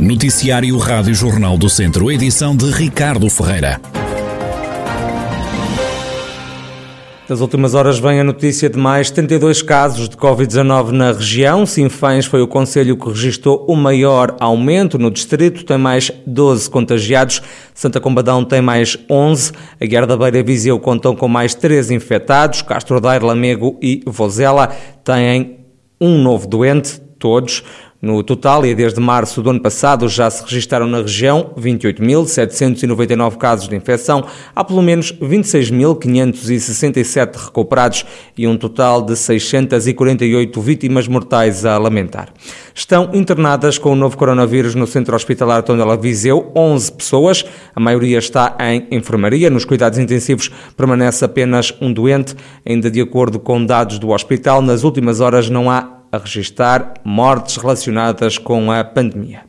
Noticiário Rádio Jornal do Centro, edição de Ricardo Ferreira. Das últimas horas vem a notícia de mais 32 casos de Covid-19 na região. Sinfãs foi o conselho que registrou o maior aumento no distrito, tem mais 12 contagiados. Santa Combadão tem mais 11. A Guerra da Beira Viseu contam com mais 13 infectados. Castro Daire, Lamego e Vozela têm um novo doente, todos no total, e desde março do ano passado, já se registaram na região 28.799 casos de infecção, há pelo menos 26.567 recuperados e um total de 648 vítimas mortais a lamentar. Estão internadas com o novo coronavírus no Centro Hospitalar Tondela Viseu 11 pessoas, a maioria está em enfermaria. Nos cuidados intensivos permanece apenas um doente, ainda de acordo com dados do hospital. Nas últimas horas não há a registrar mortes relacionadas com a pandemia.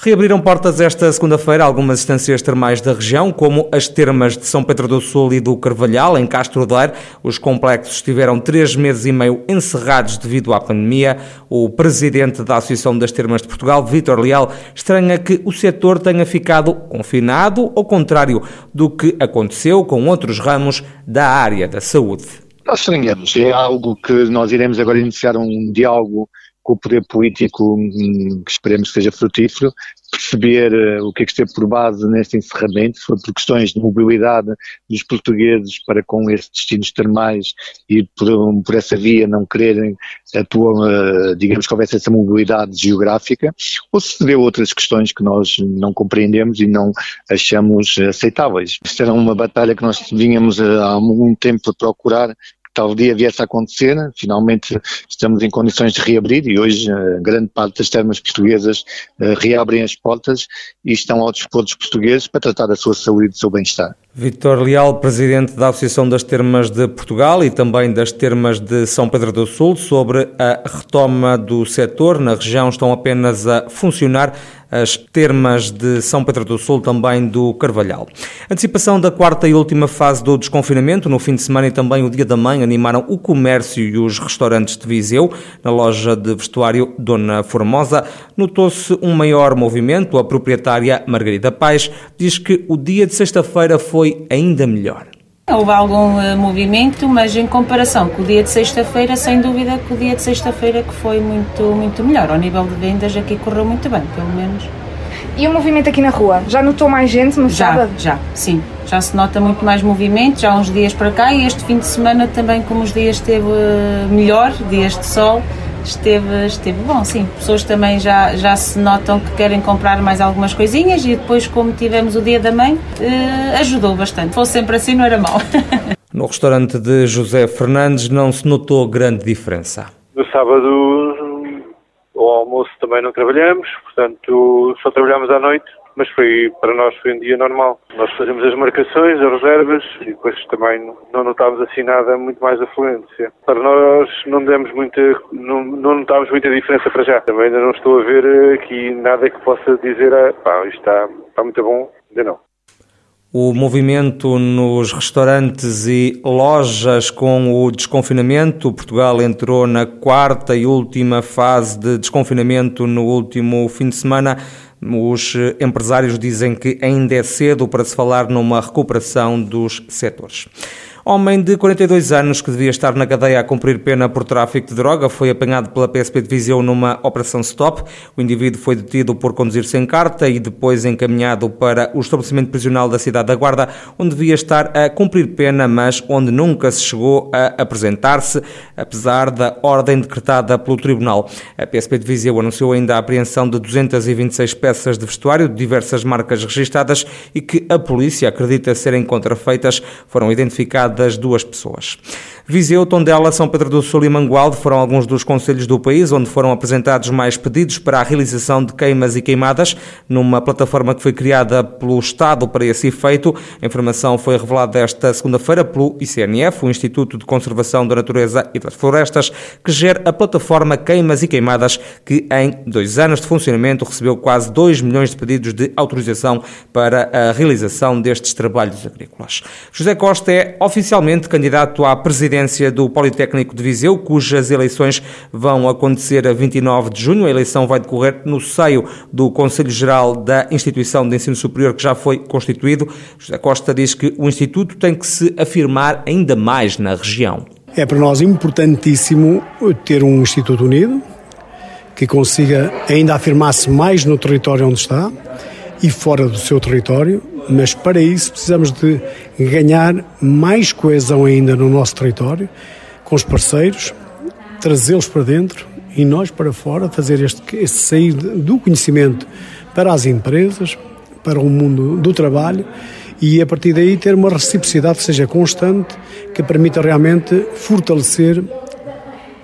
Reabriram portas esta segunda-feira algumas estâncias termais da região, como as termas de São Pedro do Sul e do Carvalhal, em Castro Daire. Os complexos estiveram três meses e meio encerrados devido à pandemia. O presidente da Associação das Termas de Portugal, Vítor Leal, estranha que o setor tenha ficado confinado, ao contrário do que aconteceu com outros ramos da área da saúde. Nós estranhamos, é algo que nós iremos agora iniciar um diálogo com o poder político hum, que esperemos seja frutífero, perceber uh, o que é que esteve por base neste encerramento, foi por questões de mobilidade dos portugueses para com estes destinos termais e por, por essa via não quererem atuar, uh, digamos que houvesse essa mobilidade geográfica, ou se deu outras questões que nós não compreendemos e não achamos aceitáveis. Esta era uma batalha que nós vínhamos há algum tempo a procurar tal dia viesse a acontecer, finalmente estamos em condições de reabrir e hoje uh, grande parte das termas portuguesas uh, reabrem as portas e estão ao dispor dos portugueses para tratar da sua saúde e do seu bem-estar. Vitor Leal, presidente da Associação das Termas de Portugal e também das Termas de São Pedro do Sul, sobre a retoma do setor. Na região estão apenas a funcionar as termas de São Pedro do Sul, também do Carvalhal. Antecipação da quarta e última fase do desconfinamento, no fim de semana e também o Dia da Mãe, animaram o comércio e os restaurantes de Viseu. Na loja de vestuário Dona Formosa, notou-se um maior movimento. A proprietária Margarida Paz diz que o dia de sexta-feira foi ainda melhor. Houve algum uh, movimento, mas em comparação com o dia de sexta-feira, sem dúvida que o dia de sexta-feira que foi muito, muito melhor. Ao nível de vendas aqui correu muito bem, pelo menos. E o movimento aqui na rua? Já notou mais gente no já, sábado? Já, sim. Já se nota muito mais movimento, já há uns dias para cá e este fim de semana também, como os dias esteve uh, melhor, dias de sol, esteve, esteve bom, sim. Pessoas também já, já se notam que querem comprar mais algumas coisinhas e depois, como tivemos o Dia da Mãe, eh, ajudou bastante. Se fosse sempre assim, não era mau. No restaurante de José Fernandes não se notou grande diferença. No sábado, ao almoço também não trabalhamos, portanto só trabalhamos à noite mas foi, para nós foi um dia normal. Nós fazemos as marcações, as reservas e depois também não notámos assim nada muito mais afluência. Para nós não demos muita, não, não notámos muita diferença para já. Também ainda não estou a ver aqui nada que possa dizer, ah, pá, isto está, está muito bom, ainda não. O movimento nos restaurantes e lojas com o desconfinamento. Portugal entrou na quarta e última fase de desconfinamento no último fim de semana. Os empresários dizem que ainda é cedo para se falar numa recuperação dos setores. Homem de 42 anos que devia estar na cadeia a cumprir pena por tráfico de droga foi apanhado pela PSP de Viseu numa operação stop. O indivíduo foi detido por conduzir sem carta e depois encaminhado para o estabelecimento prisional da cidade da Guarda, onde devia estar a cumprir pena, mas onde nunca se chegou a apresentar-se, apesar da ordem decretada pelo tribunal. A PSP de Viseu anunciou ainda a apreensão de 226 peças de vestuário de diversas marcas registadas e que a polícia acredita serem contrafeitas. Foram identificadas das duas pessoas. Viseu, Tondela, São Pedro do Sul e Mangualde foram alguns dos conselhos do país onde foram apresentados mais pedidos para a realização de queimas e queimadas numa plataforma que foi criada pelo Estado para esse efeito. A informação foi revelada esta segunda-feira pelo ICNF, o Instituto de Conservação da Natureza e das Florestas, que gera a plataforma Queimas e Queimadas, que em dois anos de funcionamento recebeu quase 2 milhões de pedidos de autorização para a realização destes trabalhos agrícolas. José Costa é oficial oficialmente candidato à presidência do Politécnico de Viseu, cujas eleições vão acontecer a 29 de junho. A eleição vai decorrer no seio do Conselho Geral da Instituição de Ensino Superior, que já foi constituído. José Costa diz que o Instituto tem que se afirmar ainda mais na região. É para nós importantíssimo ter um Instituto unido, que consiga ainda afirmar-se mais no território onde está e fora do seu território, mas para isso precisamos de ganhar mais coesão ainda no nosso território, com os parceiros, trazê-los para dentro e nós para fora, fazer este, este sair do conhecimento para as empresas, para o mundo do trabalho e a partir daí ter uma reciprocidade que seja constante, que permita realmente fortalecer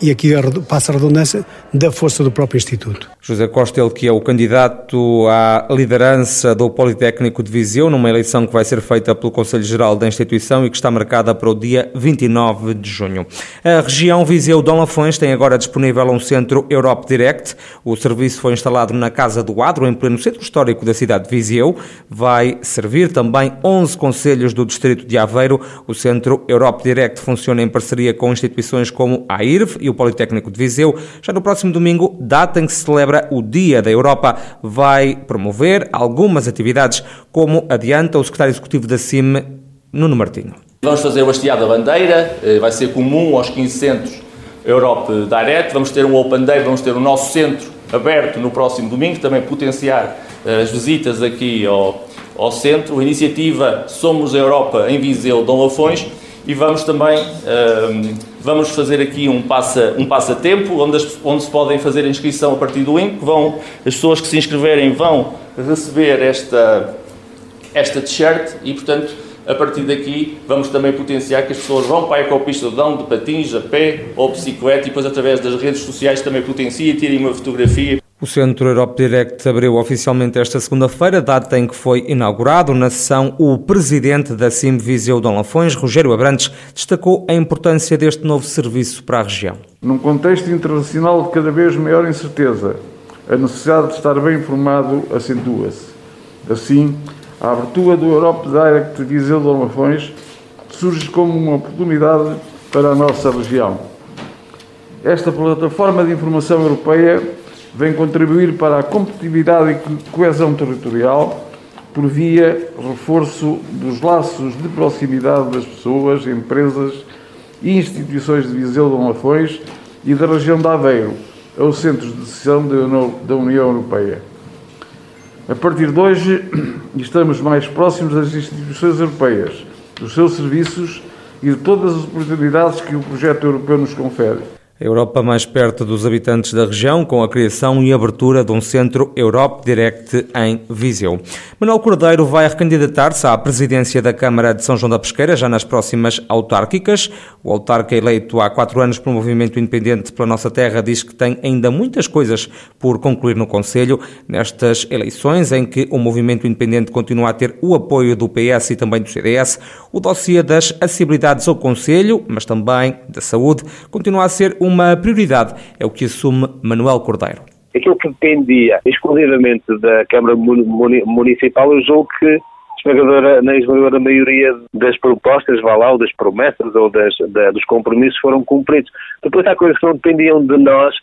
e aqui passa a redundância, da força do próprio Instituto. José Costa, ele que é o candidato à liderança do Politécnico de Viseu, numa eleição que vai ser feita pelo Conselho Geral da instituição e que está marcada para o dia 29 de junho. A região Viseu Dom Lafões tem agora disponível um centro Europe Direct. O serviço foi instalado na Casa do Adro, em pleno centro histórico da cidade de Viseu. Vai servir também 11 conselhos do distrito de Aveiro. O centro Europe Direct funciona em parceria com instituições como a IRV e o Politécnico de Viseu. Já no próximo domingo, data em que se celebra o Dia da Europa, vai promover algumas atividades, como adianta o secretário executivo da CIM, Nuno Martinho. Vamos fazer o hasteado da bandeira, eh, vai ser comum aos 15 centros Europe Direct, vamos ter um Open Day, vamos ter o nosso centro aberto no próximo domingo, também potenciar eh, as visitas aqui ao, ao centro. A iniciativa Somos a Europa em Viseu, Dom Lafões, e vamos também ehm, vamos fazer aqui um, passa, um passatempo onde, as, onde se podem fazer a inscrição a partir do link. Vão, as pessoas que se inscreverem vão receber esta, esta t-shirt e, portanto, a partir daqui vamos também potenciar que as pessoas vão para a ecopista Dão de patins, a pé ou bicicleta e depois através das redes sociais também potencia e tirem uma fotografia o Centro Europe Direct abriu oficialmente esta segunda-feira, data em que foi inaugurado. Na sessão, o presidente da CIM Viseu Dom Lafões, Rogério Abrantes, destacou a importância deste novo serviço para a região. Num contexto internacional de cada vez maior incerteza, a necessidade de estar bem informado acentua-se. Assim, a abertura do Europe Direct Viseu Dom Lafões surge como uma oportunidade para a nossa região. Esta plataforma de informação europeia vem contribuir para a competitividade e coesão territorial por via reforço dos laços de proximidade das pessoas, empresas e instituições de Viseu de Lafões e da região de Aveiro, aos centros de decisão da União Europeia. A partir de hoje, estamos mais próximos das instituições europeias, dos seus serviços e de todas as oportunidades que o projeto europeu nos confere. Europa mais perto dos habitantes da região, com a criação e abertura de um centro Europe Direct em Viseu. Manuel Cordeiro vai recandidatar-se à presidência da Câmara de São João da Pesqueira, já nas próximas autárquicas. O autarca eleito há quatro anos pelo Movimento Independente pela Nossa Terra diz que tem ainda muitas coisas por concluir no Conselho. Nestas eleições, em que o Movimento Independente continua a ter o apoio do PS e também do CDS, o dossiê das acessibilidades ao Conselho, mas também da saúde, continua a ser uma prioridade, é o que assume Manuel Cordeiro. Aquilo que dependia exclusivamente da Câmara Municipal, eu julgo que esmagadora, na esmagadora maioria das propostas, vá lá, ou das promessas, ou das, da, dos compromissos foram cumpridos. Depois há coisas que não dependiam de nós,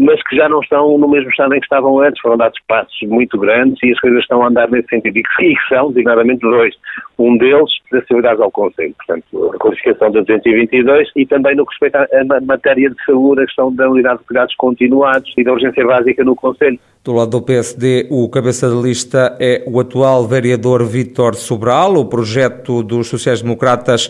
mas que já não estão no mesmo estado em que estavam antes. Foram dados passos muito grandes e as coisas estão a andar nesse sentido. E que são, designadamente, dois. Um deles, das acessibilidade ao Conselho. Portanto, a codificação de 222 e também no que respeita à matéria de saúde, a questão da unidade de cuidados continuados e da urgência básica no Conselho. Do lado do PSD, o cabeça de lista é o atual vereador Vítor Sobral. O projeto dos sociais-democratas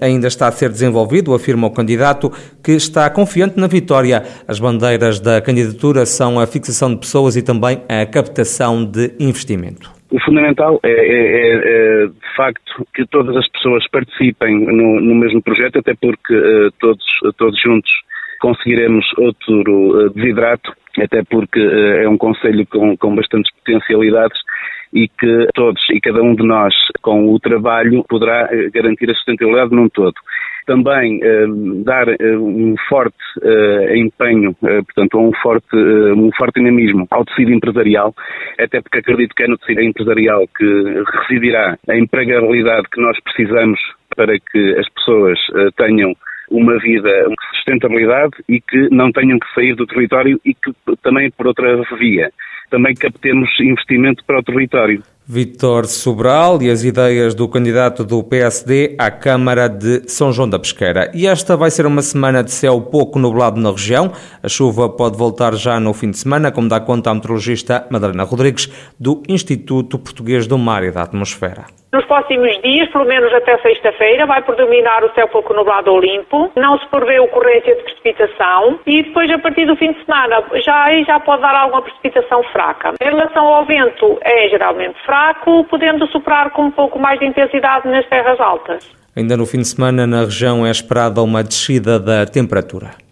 ainda está a ser desenvolvido, afirma o candidato, que está confiante na vitória. As bandeiras da candidatura são a fixação de pessoas e também a captação de investimento. O fundamental é, é, é, é, de facto, que todas as pessoas participem no, no mesmo projeto, até porque uh, todos, todos juntos conseguiremos outro uh, desidrato até porque uh, é um conselho com, com bastantes potencialidades e que todos e cada um de nós, com o trabalho, poderá uh, garantir a sustentabilidade num todo. Também uh, dar um forte empenho, portanto, um forte, um forte dinamismo ao tecido empresarial, até porque acredito que é no tecido empresarial que residirá a empregabilidade que nós precisamos para que as pessoas tenham uma vida de sustentabilidade e que não tenham que sair do território e que também por outra via também captemos investimento para o território. Vítor Sobral e as ideias do candidato do PSD à Câmara de São João da Pesqueira. E esta vai ser uma semana de céu pouco nublado na região. A chuva pode voltar já no fim de semana, como dá conta a meteorologista Madalena Rodrigues, do Instituto Português do Mar e da Atmosfera. Nos próximos dias, pelo menos até sexta-feira, vai predominar o céu pouco nublado ou limpo, não se prevê ocorrência de precipitação e depois, a partir do fim de semana, já aí já pode dar alguma precipitação fraca. Em relação ao vento, é geralmente fraco, podendo soprar com um pouco mais de intensidade nas terras altas. Ainda no fim de semana, na região é esperada uma descida da temperatura.